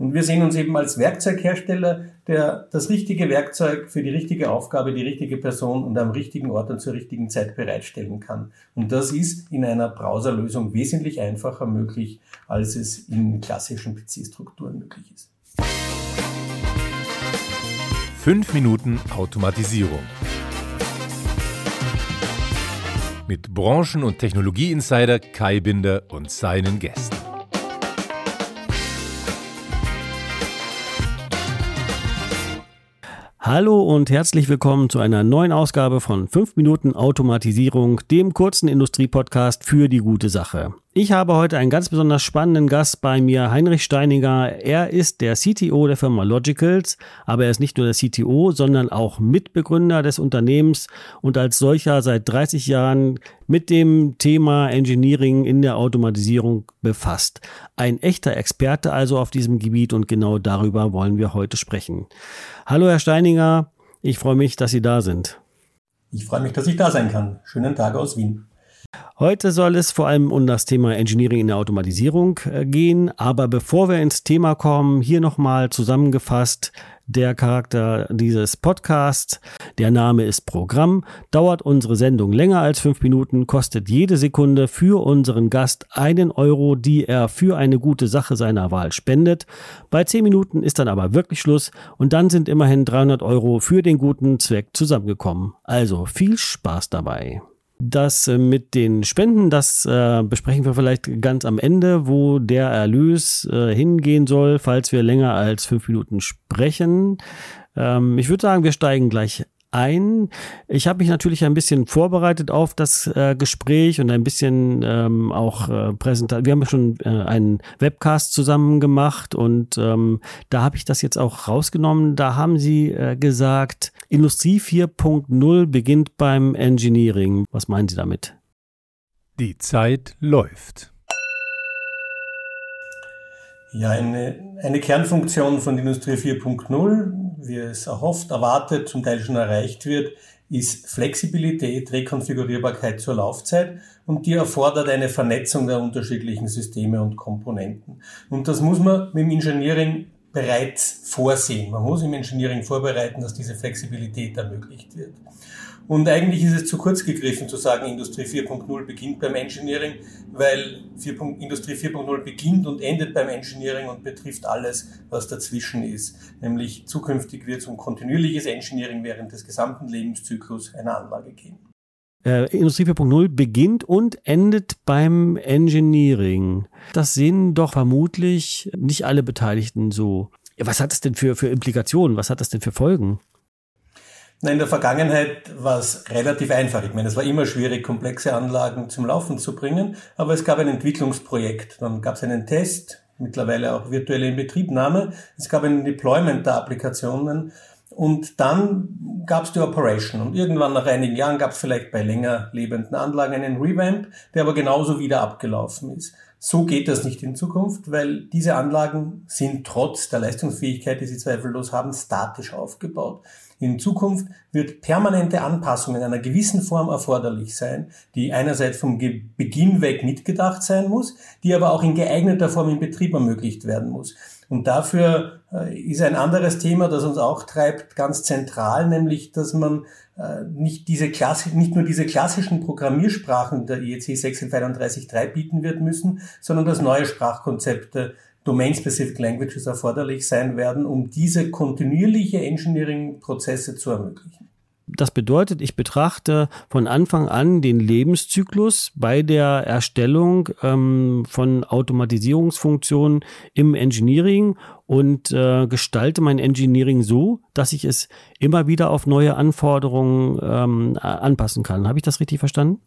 Und wir sehen uns eben als Werkzeughersteller, der das richtige Werkzeug für die richtige Aufgabe, die richtige Person und am richtigen Ort und zur richtigen Zeit bereitstellen kann. Und das ist in einer Browserlösung wesentlich einfacher möglich, als es in klassischen PC-Strukturen möglich ist. Fünf Minuten Automatisierung. Mit Branchen- und Technologieinsider Kai Binder und seinen Gästen. Hallo und herzlich willkommen zu einer neuen Ausgabe von 5 Minuten Automatisierung, dem kurzen Industriepodcast für die gute Sache. Ich habe heute einen ganz besonders spannenden Gast bei mir, Heinrich Steininger. Er ist der CTO der Firma Logicals, aber er ist nicht nur der CTO, sondern auch Mitbegründer des Unternehmens und als solcher seit 30 Jahren mit dem Thema Engineering in der Automatisierung befasst. Ein echter Experte also auf diesem Gebiet und genau darüber wollen wir heute sprechen. Hallo Herr Steininger, ich freue mich, dass Sie da sind. Ich freue mich, dass ich da sein kann. Schönen Tag aus Wien. Heute soll es vor allem um das Thema Engineering in der Automatisierung äh, gehen. Aber bevor wir ins Thema kommen, hier nochmal zusammengefasst der Charakter dieses Podcasts. Der Name ist Programm. Dauert unsere Sendung länger als fünf Minuten, kostet jede Sekunde für unseren Gast einen Euro, die er für eine gute Sache seiner Wahl spendet. Bei zehn Minuten ist dann aber wirklich Schluss und dann sind immerhin 300 Euro für den guten Zweck zusammengekommen. Also viel Spaß dabei. Das äh, mit den Spenden, das äh, besprechen wir vielleicht ganz am Ende, wo der Erlös äh, hingehen soll, falls wir länger als fünf Minuten sprechen. Ähm, ich würde sagen, wir steigen gleich ein. Ich habe mich natürlich ein bisschen vorbereitet auf das äh, Gespräch und ein bisschen ähm, auch äh, präsentiert. Wir haben schon äh, einen Webcast zusammen gemacht und ähm, da habe ich das jetzt auch rausgenommen. Da haben Sie äh, gesagt, Industrie 4.0 beginnt beim Engineering. Was meinen Sie damit? Die Zeit läuft. Ja, eine, eine Kernfunktion von Industrie 4.0, wie es erhofft, erwartet, zum Teil schon erreicht wird, ist Flexibilität, Rekonfigurierbarkeit zur Laufzeit und die erfordert eine Vernetzung der unterschiedlichen Systeme und Komponenten. Und das muss man mit dem Engineering bereits vorsehen. Man muss im Engineering vorbereiten, dass diese Flexibilität ermöglicht wird. Und eigentlich ist es zu kurz gegriffen zu sagen, Industrie 4.0 beginnt beim Engineering, weil 4. Industrie 4.0 beginnt und endet beim Engineering und betrifft alles, was dazwischen ist. Nämlich zukünftig wird es um kontinuierliches Engineering während des gesamten Lebenszyklus einer Anlage gehen. Äh, Industrie 4.0 beginnt und endet beim Engineering. Das sehen doch vermutlich nicht alle Beteiligten so. Was hat es denn für, für Implikationen? Was hat das denn für Folgen? In der Vergangenheit war es relativ einfach. Ich meine, es war immer schwierig, komplexe Anlagen zum Laufen zu bringen, aber es gab ein Entwicklungsprojekt. Dann gab es einen Test, mittlerweile auch virtuelle Inbetriebnahme. Es gab ein Deployment der Applikationen und dann gab es die Operation. Und irgendwann nach einigen Jahren gab es vielleicht bei länger lebenden Anlagen einen Revamp, der aber genauso wieder abgelaufen ist. So geht das nicht in Zukunft, weil diese Anlagen sind trotz der Leistungsfähigkeit, die sie zweifellos haben, statisch aufgebaut. In Zukunft wird permanente Anpassung in einer gewissen Form erforderlich sein, die einerseits vom Beginn weg mitgedacht sein muss, die aber auch in geeigneter Form im Betrieb ermöglicht werden muss. Und dafür äh, ist ein anderes Thema, das uns auch treibt, ganz zentral, nämlich, dass man äh, nicht diese Klasse, nicht nur diese klassischen Programmiersprachen der IEC 632.3 bieten wird müssen, sondern dass neue Sprachkonzepte Domain-Specific Languages erforderlich sein werden, um diese kontinuierliche Engineering-Prozesse zu ermöglichen. Das bedeutet, ich betrachte von Anfang an den Lebenszyklus bei der Erstellung ähm, von Automatisierungsfunktionen im Engineering und äh, gestalte mein Engineering so, dass ich es immer wieder auf neue Anforderungen ähm, anpassen kann. Habe ich das richtig verstanden?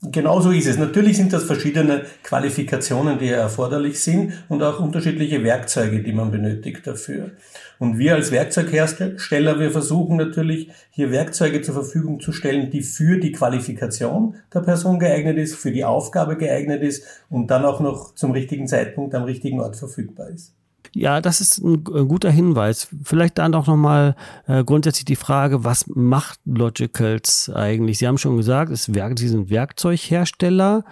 Genau so ist es. Natürlich sind das verschiedene Qualifikationen, die erforderlich sind und auch unterschiedliche Werkzeuge, die man benötigt dafür. Und wir als Werkzeughersteller, wir versuchen natürlich hier Werkzeuge zur Verfügung zu stellen, die für die Qualifikation der Person geeignet ist, für die Aufgabe geeignet ist und dann auch noch zum richtigen Zeitpunkt am richtigen Ort verfügbar ist. Ja, das ist ein guter Hinweis. Vielleicht dann auch nochmal äh, grundsätzlich die Frage, was macht Logicals eigentlich? Sie haben schon gesagt, es, Sie sind Werkzeughersteller.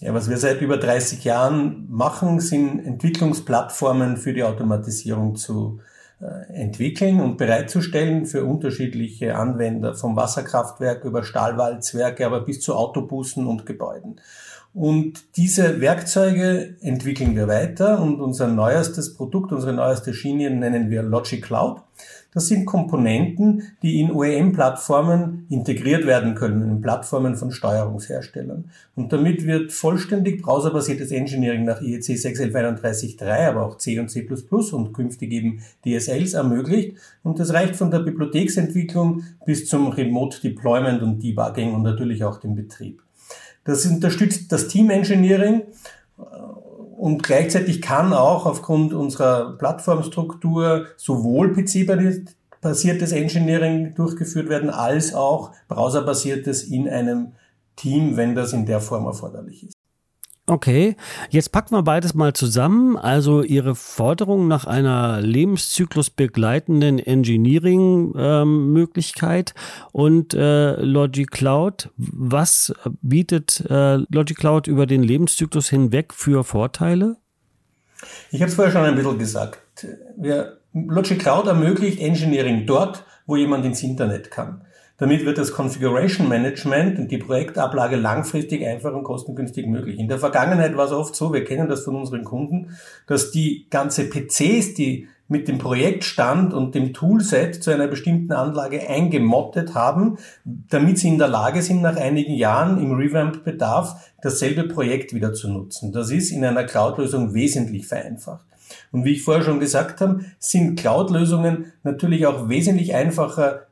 Ja, was wir seit über 30 Jahren machen, sind Entwicklungsplattformen für die Automatisierung zu äh, entwickeln und bereitzustellen für unterschiedliche Anwender, vom Wasserkraftwerk über Stahlwalzwerke, aber bis zu Autobussen und Gebäuden. Und diese Werkzeuge entwickeln wir weiter und unser neuestes Produkt, unsere neueste Schiene nennen wir Logic Cloud. Das sind Komponenten, die in OEM-Plattformen integriert werden können, in Plattformen von Steuerungsherstellern. Und damit wird vollständig browserbasiertes Engineering nach IEC 61131.3, aber auch C und C++ und künftig eben DSLs ermöglicht. Und das reicht von der Bibliotheksentwicklung bis zum Remote Deployment und Debugging und natürlich auch dem Betrieb. Das unterstützt das Team Engineering und gleichzeitig kann auch aufgrund unserer Plattformstruktur sowohl PC-basiertes Engineering durchgeführt werden, als auch browserbasiertes in einem Team, wenn das in der Form erforderlich ist. Okay, jetzt packen wir beides mal zusammen. Also Ihre Forderung nach einer lebenszyklusbegleitenden Engineering-Möglichkeit ähm, und äh, Logic Cloud. Was bietet äh, Logic Cloud über den Lebenszyklus hinweg für Vorteile? Ich habe es vorher schon ein bisschen gesagt. Wir, Logic Cloud ermöglicht Engineering dort, wo jemand ins Internet kann. Damit wird das Configuration Management und die Projektablage langfristig einfach und kostengünstig möglich. In der Vergangenheit war es oft so, wir kennen das von unseren Kunden, dass die ganze PCs, die mit dem Projektstand und dem Toolset zu einer bestimmten Anlage eingemottet haben, damit sie in der Lage sind, nach einigen Jahren im Revamp-Bedarf dasselbe Projekt wieder zu nutzen. Das ist in einer Cloud-Lösung wesentlich vereinfacht. Und wie ich vorher schon gesagt habe, sind Cloud-Lösungen natürlich auch wesentlich einfacher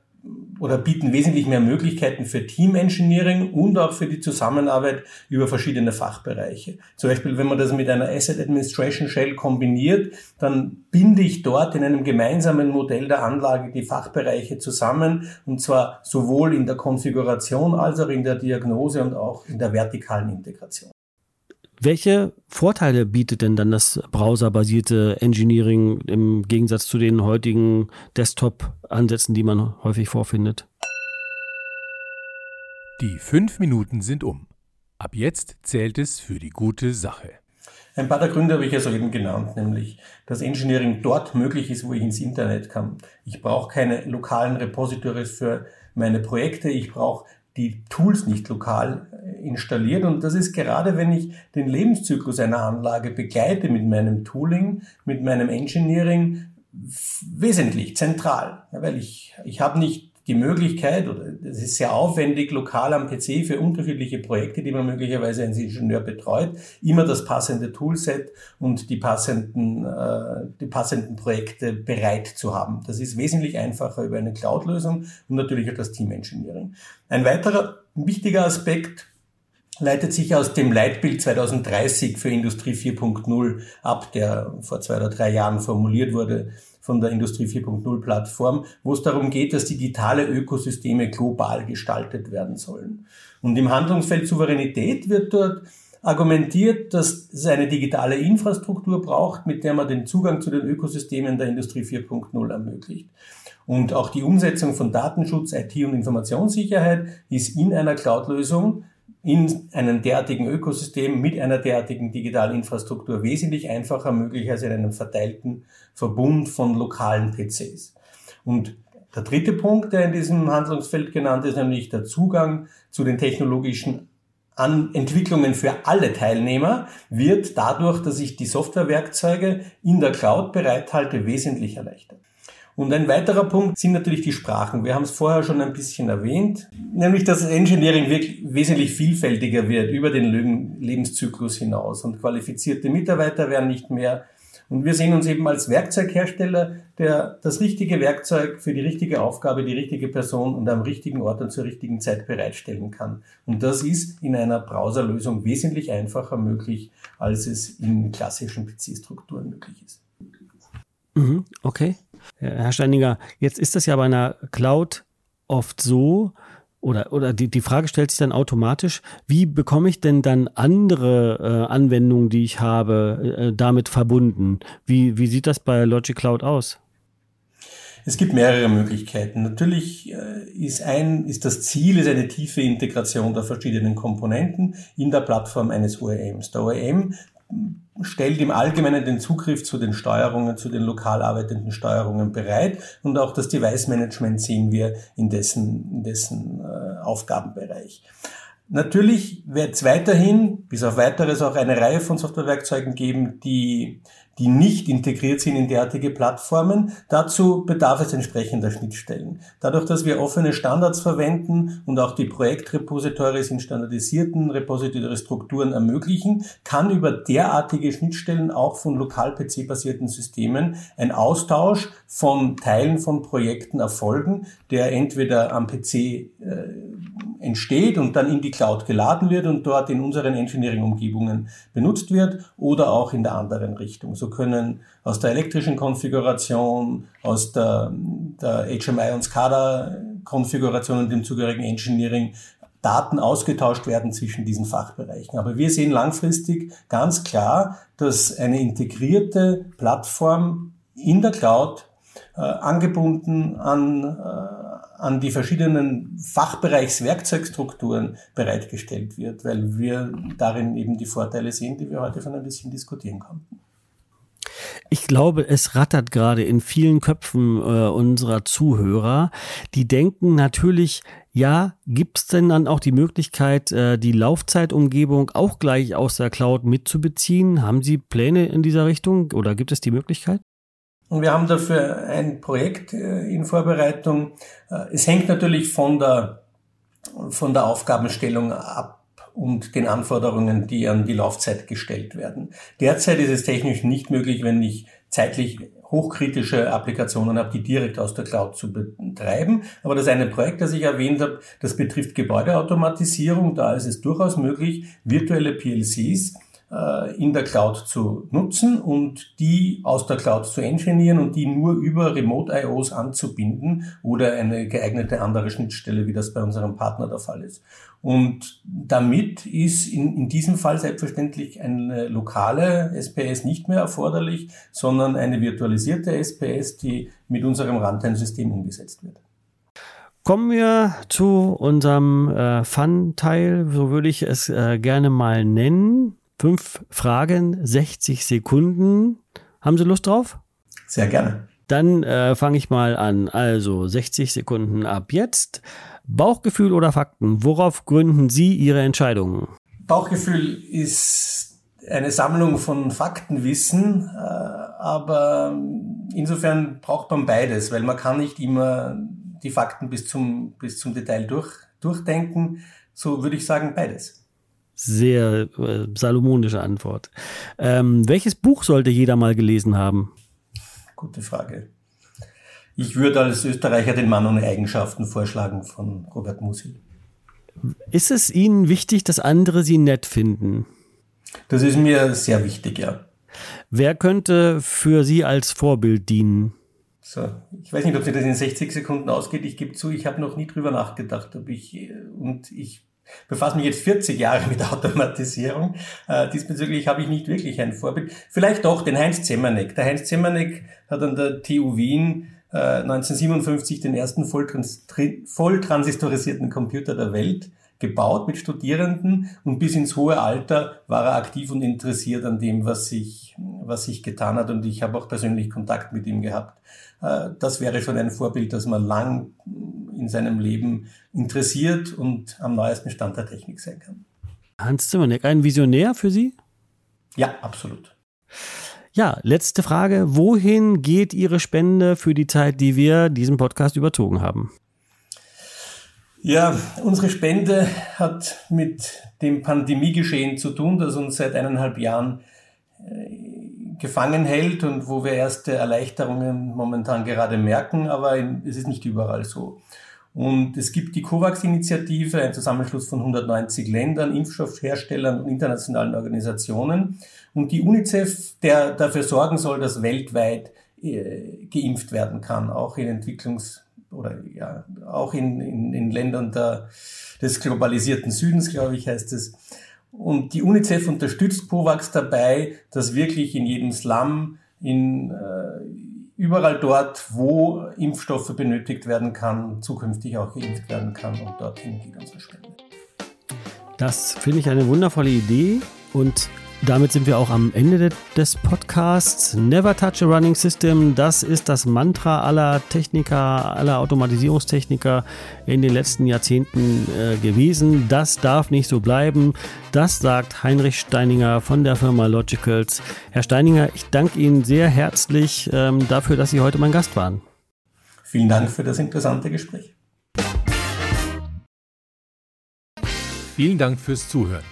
oder bieten wesentlich mehr Möglichkeiten für Team-Engineering und auch für die Zusammenarbeit über verschiedene Fachbereiche. Zum Beispiel, wenn man das mit einer Asset Administration Shell kombiniert, dann binde ich dort in einem gemeinsamen Modell der Anlage die Fachbereiche zusammen und zwar sowohl in der Konfiguration als auch in der Diagnose und auch in der vertikalen Integration. Welche Vorteile bietet denn dann das browserbasierte Engineering im Gegensatz zu den heutigen Desktop-Ansätzen, die man häufig vorfindet? Die fünf Minuten sind um. Ab jetzt zählt es für die gute Sache. Ein paar der Gründe habe ich ja soeben genannt, nämlich, dass Engineering dort möglich ist, wo ich ins Internet kann. Ich brauche keine lokalen Repositories für meine Projekte. Ich brauche die Tools nicht lokal äh, installiert. Und das ist gerade, wenn ich den Lebenszyklus einer Anlage begleite mit meinem Tooling, mit meinem Engineering, wesentlich zentral. Weil ich, ich habe nicht die Möglichkeit, oder es ist sehr aufwendig, lokal am PC für unterschiedliche Projekte, die man möglicherweise als Ingenieur betreut, immer das passende Toolset und die passenden, äh, die passenden Projekte bereit zu haben. Das ist wesentlich einfacher über eine Cloud-Lösung und natürlich auch das Team-Engineering. Ein weiterer wichtiger Aspekt leitet sich aus dem Leitbild 2030 für Industrie 4.0 ab, der vor zwei oder drei Jahren formuliert wurde von der Industrie 4.0 Plattform, wo es darum geht, dass digitale Ökosysteme global gestaltet werden sollen. Und im Handlungsfeld Souveränität wird dort argumentiert, dass es eine digitale Infrastruktur braucht, mit der man den Zugang zu den Ökosystemen der Industrie 4.0 ermöglicht. Und auch die Umsetzung von Datenschutz, IT und Informationssicherheit ist in einer Cloud-Lösung in einem derartigen Ökosystem mit einer derartigen digitalen Infrastruktur wesentlich einfacher möglich als in einem verteilten Verbund von lokalen PCs. Und der dritte Punkt, der in diesem Handlungsfeld genannt ist, nämlich der Zugang zu den technologischen an Entwicklungen für alle Teilnehmer wird dadurch, dass ich die Softwarewerkzeuge in der Cloud bereithalte, wesentlich erleichtert. Und ein weiterer Punkt sind natürlich die Sprachen. Wir haben es vorher schon ein bisschen erwähnt, nämlich dass Engineering wirklich wesentlich vielfältiger wird über den Lebenszyklus hinaus und qualifizierte Mitarbeiter werden nicht mehr. Und wir sehen uns eben als Werkzeughersteller, der das richtige Werkzeug für die richtige Aufgabe, die richtige Person und am richtigen Ort und zur richtigen Zeit bereitstellen kann. Und das ist in einer Browserlösung wesentlich einfacher möglich, als es in klassischen PC-Strukturen möglich ist. Mhm, okay. Herr Steininger, jetzt ist das ja bei einer Cloud oft so, oder, oder die, die Frage stellt sich dann automatisch, wie bekomme ich denn dann andere äh, Anwendungen, die ich habe, äh, damit verbunden? Wie, wie sieht das bei Logic Cloud aus? Es gibt mehrere Möglichkeiten. Natürlich äh, ist ein, ist das Ziel, ist eine tiefe Integration der verschiedenen Komponenten in der Plattform eines OEMs. Der OEM stellt im Allgemeinen den Zugriff zu den Steuerungen, zu den lokal arbeitenden Steuerungen bereit und auch das Device Management sehen wir in dessen, in dessen äh, Aufgabenbereich. Natürlich wird es weiterhin, bis auf weiteres, auch eine Reihe von Softwarewerkzeugen geben, die die nicht integriert sind in derartige Plattformen. Dazu bedarf es entsprechender Schnittstellen. Dadurch, dass wir offene Standards verwenden und auch die Projektrepositories in standardisierten Repository-Strukturen ermöglichen, kann über derartige Schnittstellen auch von lokal-PC-basierten Systemen ein Austausch von Teilen von Projekten erfolgen, der entweder am PC äh, entsteht und dann in die Cloud geladen wird und dort in unseren Engineering-Umgebungen benutzt wird oder auch in der anderen Richtung. So können aus der elektrischen Konfiguration, aus der, der HMI und SCADA-Konfiguration und dem zugehörigen Engineering Daten ausgetauscht werden zwischen diesen Fachbereichen. Aber wir sehen langfristig ganz klar, dass eine integrierte Plattform in der Cloud äh, angebunden an, äh, an die verschiedenen Fachbereichswerkzeugstrukturen bereitgestellt wird, weil wir darin eben die Vorteile sehen, die wir heute schon ein bisschen diskutieren konnten. Ich glaube, es rattert gerade in vielen Köpfen äh, unserer Zuhörer. Die denken natürlich, ja, gibt es denn dann auch die Möglichkeit, äh, die Laufzeitumgebung auch gleich aus der Cloud mitzubeziehen? Haben Sie Pläne in dieser Richtung oder gibt es die Möglichkeit? Und wir haben dafür ein Projekt äh, in Vorbereitung. Äh, es hängt natürlich von der, von der Aufgabenstellung ab und den Anforderungen, die an die Laufzeit gestellt werden. Derzeit ist es technisch nicht möglich, wenn ich zeitlich hochkritische Applikationen habe, die direkt aus der Cloud zu betreiben. Aber das eine Projekt, das ich erwähnt habe, das betrifft Gebäudeautomatisierung. Da ist es durchaus möglich, virtuelle PLCs in der Cloud zu nutzen und die aus der Cloud zu engineeren und die nur über Remote-IOs anzubinden oder eine geeignete andere Schnittstelle, wie das bei unserem Partner der Fall ist. Und damit ist in, in diesem Fall selbstverständlich eine lokale SPS nicht mehr erforderlich, sondern eine virtualisierte SPS, die mit unserem Runtime-System umgesetzt wird. Kommen wir zu unserem äh, Fun-Teil, so würde ich es äh, gerne mal nennen. Fünf Fragen, 60 Sekunden. Haben Sie Lust drauf? Sehr gerne. Dann äh, fange ich mal an. Also 60 Sekunden ab jetzt. Bauchgefühl oder Fakten? Worauf gründen Sie Ihre Entscheidungen? Bauchgefühl ist eine Sammlung von Faktenwissen, äh, aber insofern braucht man beides, weil man kann nicht immer die Fakten bis zum, bis zum Detail durch, durchdenken. So würde ich sagen, beides. Sehr äh, salomonische Antwort. Ähm, welches Buch sollte jeder mal gelesen haben? Gute Frage. Ich würde als Österreicher den Mann ohne Eigenschaften vorschlagen von Robert Musil. Ist es Ihnen wichtig, dass andere Sie nett finden? Das ist mir sehr wichtig, ja. Wer könnte für Sie als Vorbild dienen? So, ich weiß nicht, ob sich das in 60 Sekunden ausgeht. Ich gebe zu, ich habe noch nie drüber nachgedacht, ob ich und ich befasse mich jetzt 40 Jahre mit Automatisierung. Äh, diesbezüglich habe ich nicht wirklich ein Vorbild. Vielleicht doch den Heinz Zemmerneck. Der Heinz Zemmerneck hat an der TU Wien 1957 äh, den ersten volltrans volltransistorisierten Computer der Welt gebaut mit Studierenden und bis ins hohe Alter war er aktiv und interessiert an dem, was sich, was sich getan hat und ich habe auch persönlich Kontakt mit ihm gehabt. Äh, das wäre schon ein Vorbild, dass man lang in seinem Leben interessiert und am neuesten Stand der Technik sein kann. Hans Zimmerneck, ein Visionär für Sie? Ja, absolut. Ja, letzte Frage. Wohin geht Ihre Spende für die Zeit, die wir diesen Podcast überzogen haben? Ja, unsere Spende hat mit dem Pandemiegeschehen zu tun, das uns seit eineinhalb Jahren äh, gefangen hält und wo wir erste Erleichterungen momentan gerade merken, aber es ist nicht überall so. Und es gibt die COVAX-Initiative, ein Zusammenschluss von 190 Ländern, Impfstoffherstellern und internationalen Organisationen. Und die UNICEF, der dafür sorgen soll, dass weltweit äh, geimpft werden kann, auch in Entwicklungs- oder ja, auch in, in, in Ländern der, des globalisierten Südens, glaube ich, heißt es. Und die UNICEF unterstützt COVAX dabei, dass wirklich in jedem Slum in äh, überall dort, wo Impfstoffe benötigt werden kann, zukünftig auch geimpft werden kann und dorthin geht unsere Spende. Das finde ich eine wundervolle Idee und damit sind wir auch am Ende des Podcasts. Never touch a running system. Das ist das Mantra aller Techniker, aller Automatisierungstechniker in den letzten Jahrzehnten äh, gewesen. Das darf nicht so bleiben. Das sagt Heinrich Steininger von der Firma Logicals. Herr Steininger, ich danke Ihnen sehr herzlich ähm, dafür, dass Sie heute mein Gast waren. Vielen Dank für das interessante Gespräch. Vielen Dank fürs Zuhören.